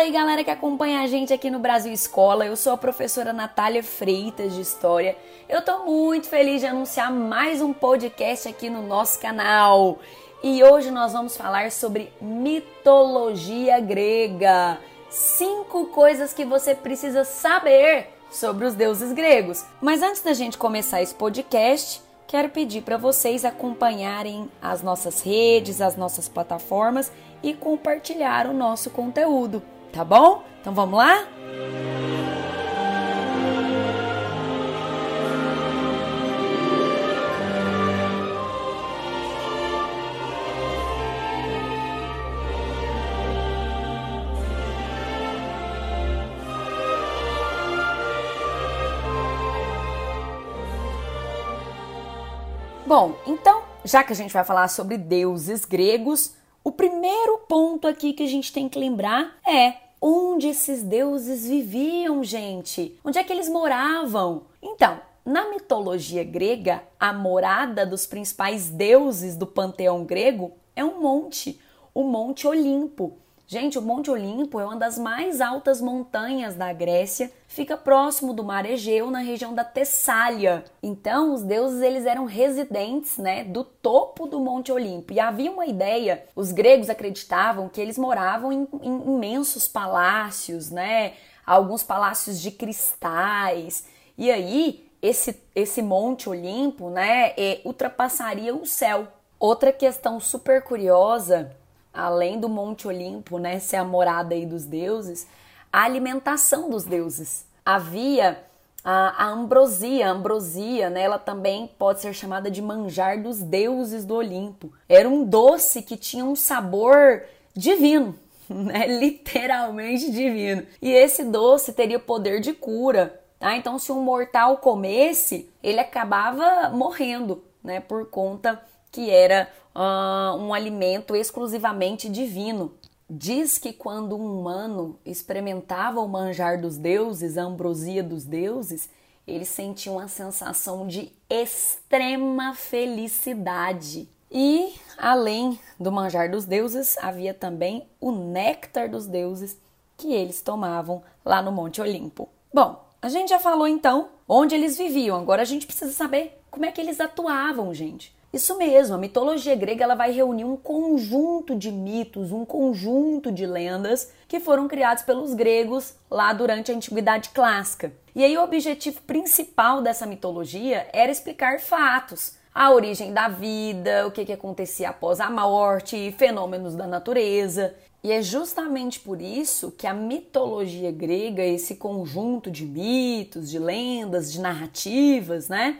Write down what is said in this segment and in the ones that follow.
Fala aí, galera que acompanha a gente aqui no Brasil Escola. Eu sou a professora Natália Freitas de História. Eu tô muito feliz de anunciar mais um podcast aqui no nosso canal. E hoje nós vamos falar sobre mitologia grega. Cinco coisas que você precisa saber sobre os deuses gregos. Mas antes da gente começar esse podcast, quero pedir para vocês acompanharem as nossas redes, as nossas plataformas e compartilhar o nosso conteúdo, tá bom? Então vamos lá? Bom, então, já que a gente vai falar sobre deuses gregos, o primeiro ponto aqui que a gente tem que lembrar é onde esses deuses viviam, gente? Onde é que eles moravam? Então, na mitologia grega, a morada dos principais deuses do panteão grego é um monte, o Monte Olimpo. Gente, o Monte Olimpo é uma das mais altas montanhas da Grécia, fica próximo do Mar Egeu, na região da Tessália. Então, os deuses eles eram residentes, né, do topo do Monte Olimpo. E havia uma ideia, os gregos acreditavam que eles moravam em, em imensos palácios, né, alguns palácios de cristais. E aí, esse, esse Monte Olimpo, né, é, ultrapassaria o céu. Outra questão super curiosa além do Monte Olimpo, né, ser a morada aí dos deuses, a alimentação dos deuses. Havia a, a ambrosia, a ambrosia, né, ela também pode ser chamada de manjar dos deuses do Olimpo. Era um doce que tinha um sabor divino, né, literalmente divino. E esse doce teria poder de cura, tá? Então, se um mortal comesse, ele acabava morrendo, né, por conta que era uh, um alimento exclusivamente divino. Diz que quando um humano experimentava o manjar dos deuses, a ambrosia dos deuses, ele sentia uma sensação de extrema felicidade. E além do manjar dos deuses, havia também o néctar dos deuses que eles tomavam lá no Monte Olimpo. Bom, a gente já falou então onde eles viviam, agora a gente precisa saber como é que eles atuavam, gente. Isso mesmo, a mitologia grega ela vai reunir um conjunto de mitos, um conjunto de lendas que foram criados pelos gregos lá durante a antiguidade clássica. E aí o objetivo principal dessa mitologia era explicar fatos, a origem da vida, o que, que acontecia após a morte, fenômenos da natureza. E é justamente por isso que a mitologia grega, esse conjunto de mitos, de lendas, de narrativas, né?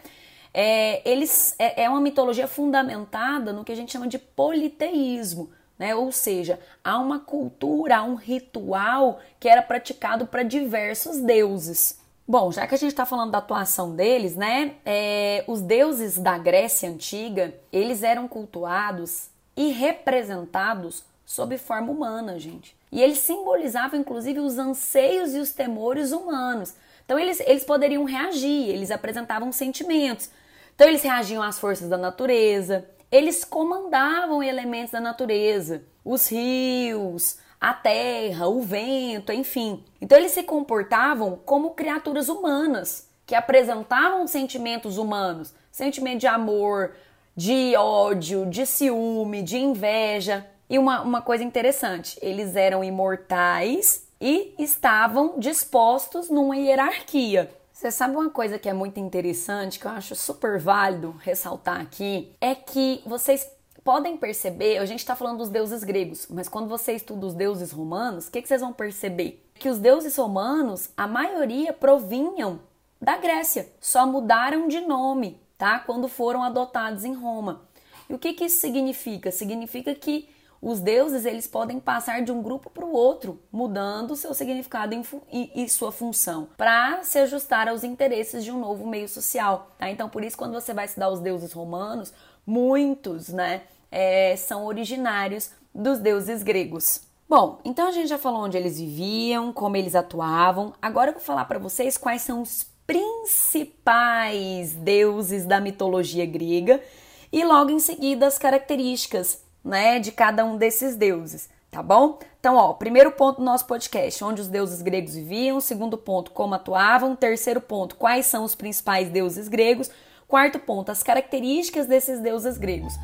É, eles, é, é uma mitologia fundamentada no que a gente chama de politeísmo. Né? Ou seja, há uma cultura, há um ritual que era praticado para diversos deuses. Bom, já que a gente está falando da atuação deles, né? É, os deuses da Grécia antiga, eles eram cultuados e representados sob forma humana, gente. E eles simbolizavam, inclusive, os anseios e os temores humanos. Então, eles, eles poderiam reagir, eles apresentavam sentimentos. Então eles reagiam às forças da natureza, eles comandavam elementos da natureza, os rios, a terra, o vento, enfim. Então eles se comportavam como criaturas humanas, que apresentavam sentimentos humanos, sentimento de amor, de ódio, de ciúme, de inveja. E uma, uma coisa interessante, eles eram imortais e estavam dispostos numa hierarquia. Você sabe uma coisa que é muito interessante, que eu acho super válido ressaltar aqui, é que vocês podem perceber, a gente está falando dos deuses gregos, mas quando você estuda os deuses romanos, o que, que vocês vão perceber? Que os deuses romanos, a maioria provinham da Grécia, só mudaram de nome, tá? Quando foram adotados em Roma. E o que, que isso significa? Significa que os deuses eles podem passar de um grupo para o outro, mudando seu significado e, e sua função, para se ajustar aos interesses de um novo meio social. Tá? Então, por isso, quando você vai estudar os deuses romanos, muitos né, é, são originários dos deuses gregos. Bom, então a gente já falou onde eles viviam, como eles atuavam. Agora eu vou falar para vocês quais são os principais deuses da mitologia grega e logo em seguida as características né, de cada um desses deuses, tá bom? Então, ó, primeiro ponto do nosso podcast, onde os deuses gregos viviam, segundo ponto, como atuavam, terceiro ponto, quais são os principais deuses gregos, quarto ponto, as características desses deuses gregos.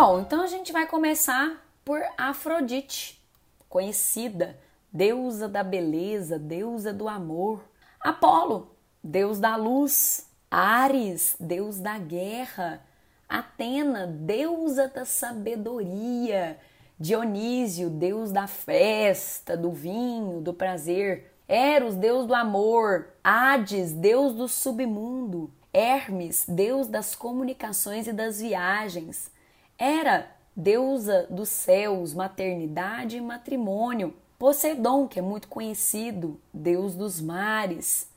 Bom, então a gente vai começar por Afrodite, conhecida, deusa da beleza, deusa do amor. Apolo, deus da luz. Ares, deus da guerra. Atena, deusa da sabedoria. Dionísio, deus da festa, do vinho, do prazer. Eros, deus do amor. Hades, deus do submundo. Hermes, deus das comunicações e das viagens. Era deusa dos céus, maternidade e matrimônio. Poseidon, que é muito conhecido, deus dos mares.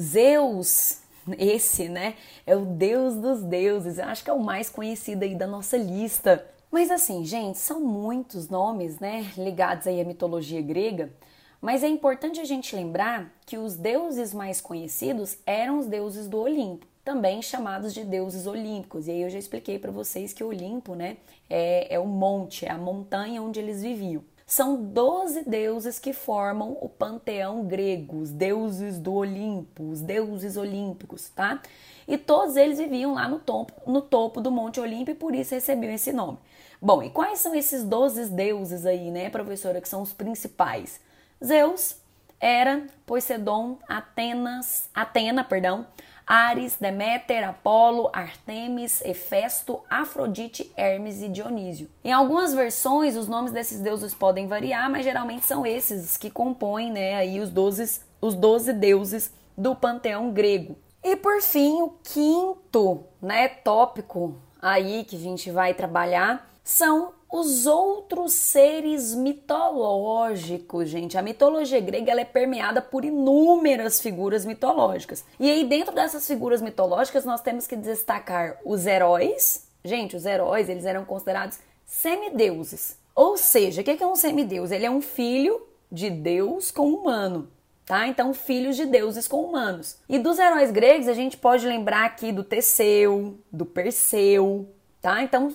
Zeus, esse, né, é o deus dos deuses. Acho que é o mais conhecido aí da nossa lista. Mas assim, gente, são muitos nomes, né, ligados aí à mitologia grega. Mas é importante a gente lembrar que os deuses mais conhecidos eram os deuses do Olimpo também chamados de deuses olímpicos. E aí eu já expliquei para vocês que o Olimpo, né, é, é o monte, é a montanha onde eles viviam. São 12 deuses que formam o panteão grego, os deuses do Olimpo, os deuses olímpicos, tá? E todos eles viviam lá no topo, no topo do Monte Olimpo e por isso recebiam esse nome. Bom, e quais são esses 12 deuses aí, né, professora, que são os principais? Zeus, Hera, Poseidon, Atenas, Atena, perdão, Ares, Deméter, Apolo, Artemis, Hefesto, Afrodite, Hermes e Dionísio. Em algumas versões, os nomes desses deuses podem variar, mas geralmente são esses que compõem né, aí os 12, os 12 deuses do panteão grego. E por fim, o quinto né, tópico aí que a gente vai trabalhar são os outros seres mitológicos, gente. A mitologia grega ela é permeada por inúmeras figuras mitológicas. E aí, dentro dessas figuras mitológicas, nós temos que destacar os heróis. Gente, os heróis eles eram considerados semideuses. Ou seja, o que é um semideus? Ele é um filho de Deus com humano. Tá? Então, filhos de deuses com humanos. E dos heróis gregos, a gente pode lembrar aqui do Teseu, do Perseu, tá? Então,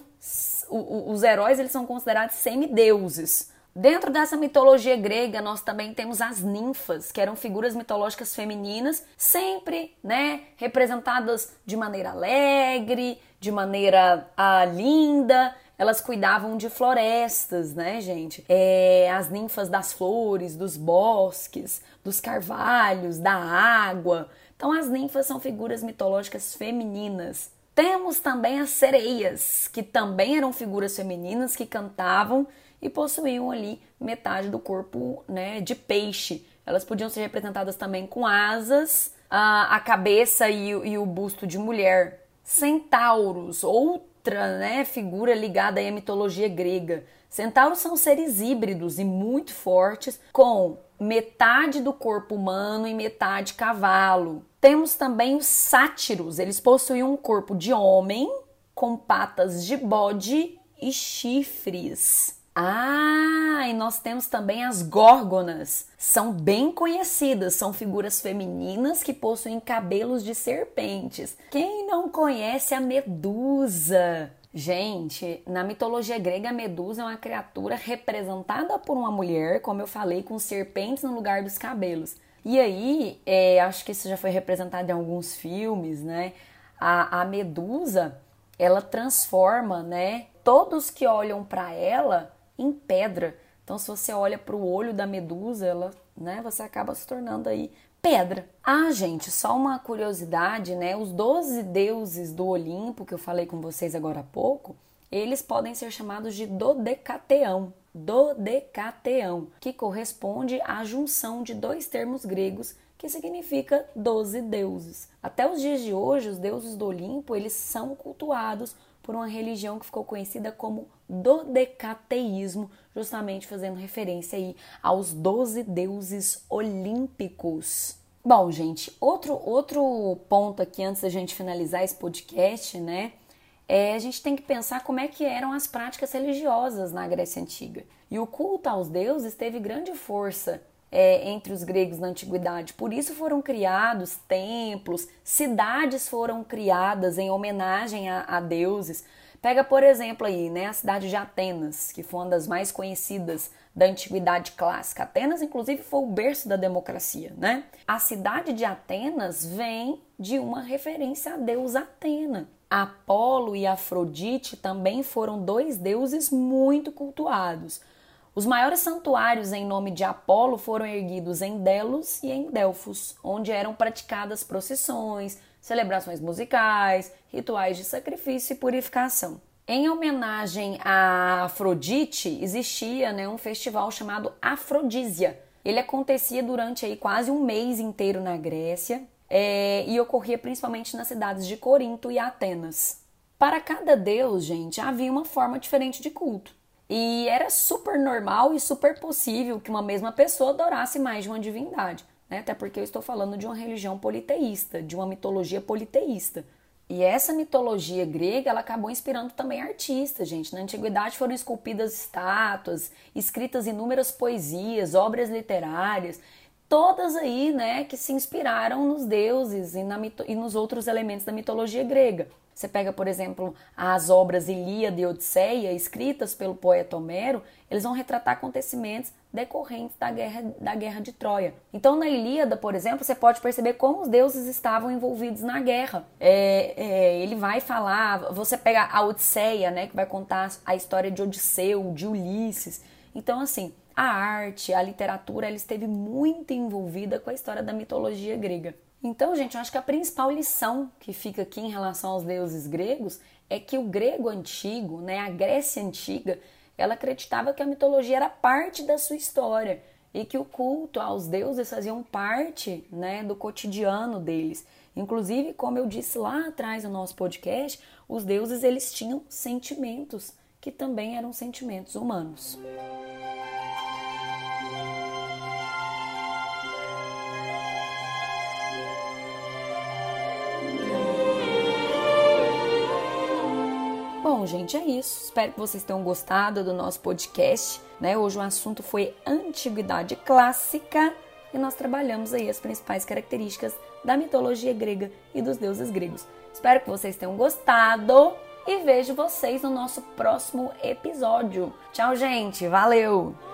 os heróis eles são considerados semideuses. Dentro dessa mitologia grega, nós também temos as ninfas, que eram figuras mitológicas femininas, sempre, né, representadas de maneira alegre, de maneira ah, linda. Elas cuidavam de florestas, né, gente? É, as ninfas das flores, dos bosques, dos carvalhos, da água. Então, as ninfas são figuras mitológicas femininas. Temos também as sereias, que também eram figuras femininas que cantavam e possuíam ali metade do corpo né, de peixe. Elas podiam ser representadas também com asas, a, a cabeça e, e, o busto de mulher. Centauros, outra né, figura ligada à mitologia grega. Centauros são seres híbridos e muito fortes, com metade do corpo humano e metade cavalo. Temos também os sátiros, eles possuem um corpo de homem com patas de bode e chifres. Ah, e nós temos também as górgonas. São bem conhecidas, são figuras femininas que possuem cabelos de serpentes. Quem não conhece a Medusa? Gente, na mitologia grega, a Medusa é uma criatura representada por uma mulher, como eu falei, com serpentes no lugar dos cabelos. E aí, é, acho que isso já foi representado em alguns filmes, né? A, a Medusa, ela transforma, né? Todos que olham para ela em pedra. Então, se você olha para o olho da Medusa, ela, né? Você acaba se tornando aí pedra. Ah, gente, só uma curiosidade, né? Os 12 deuses do Olimpo que eu falei com vocês agora há pouco, eles podem ser chamados de dodecateão dodecateão, que corresponde à junção de dois termos gregos que significa doze deuses. Até os dias de hoje, os deuses do Olimpo, eles são cultuados por uma religião que ficou conhecida como dodecateísmo, justamente fazendo referência aí aos doze deuses olímpicos. Bom, gente, outro outro ponto aqui antes da gente finalizar esse podcast, né, é, a gente tem que pensar como é que eram as práticas religiosas na Grécia Antiga. E o culto aos deuses teve grande força é, entre os gregos na antiguidade. Por isso foram criados templos, cidades foram criadas em homenagem a, a deuses. Pega, por exemplo, aí, né, a cidade de Atenas, que foi uma das mais conhecidas da antiguidade clássica. Atenas, inclusive, foi o berço da democracia, né? A cidade de Atenas vem de uma referência a deus Atena. Apolo e Afrodite também foram dois deuses muito cultuados. Os maiores santuários em nome de Apolo foram erguidos em Delos e em Delfos, onde eram praticadas procissões, celebrações musicais, rituais de sacrifício e purificação. Em homenagem a Afrodite, existia né, um festival chamado Afrodísia. Ele acontecia durante aí, quase um mês inteiro na Grécia é, e ocorria principalmente nas cidades de Corinto e Atenas. Para cada deus, gente, havia uma forma diferente de culto. E era super normal e super possível que uma mesma pessoa adorasse mais de uma divindade. Né? Até porque eu estou falando de uma religião politeísta, de uma mitologia politeísta. E essa mitologia grega, ela acabou inspirando também artistas, gente. Na antiguidade foram esculpidas estátuas, escritas inúmeras poesias, obras literárias todas aí, né, que se inspiraram nos deuses e, na, e nos outros elementos da mitologia grega. Você pega, por exemplo, as obras Ilíada e Odisseia, escritas pelo poeta Homero, eles vão retratar acontecimentos decorrentes da guerra, da guerra de Troia. Então, na Ilíada, por exemplo, você pode perceber como os deuses estavam envolvidos na guerra. É, é, ele vai falar, você pega a Odisseia, né, que vai contar a história de Odisseu, de Ulisses. Então, assim, a arte, a literatura, ela esteve muito envolvida com a história da mitologia grega. Então, gente, eu acho que a principal lição que fica aqui em relação aos deuses gregos é que o grego antigo, né, a Grécia antiga, ela acreditava que a mitologia era parte da sua história e que o culto aos deuses faziam parte, né, do cotidiano deles. Inclusive, como eu disse lá atrás no nosso podcast, os deuses eles tinham sentimentos que também eram sentimentos humanos. Gente, é isso. Espero que vocês tenham gostado do nosso podcast. Né? Hoje o assunto foi antiguidade clássica e nós trabalhamos aí as principais características da mitologia grega e dos deuses gregos. Espero que vocês tenham gostado e vejo vocês no nosso próximo episódio. Tchau, gente. Valeu!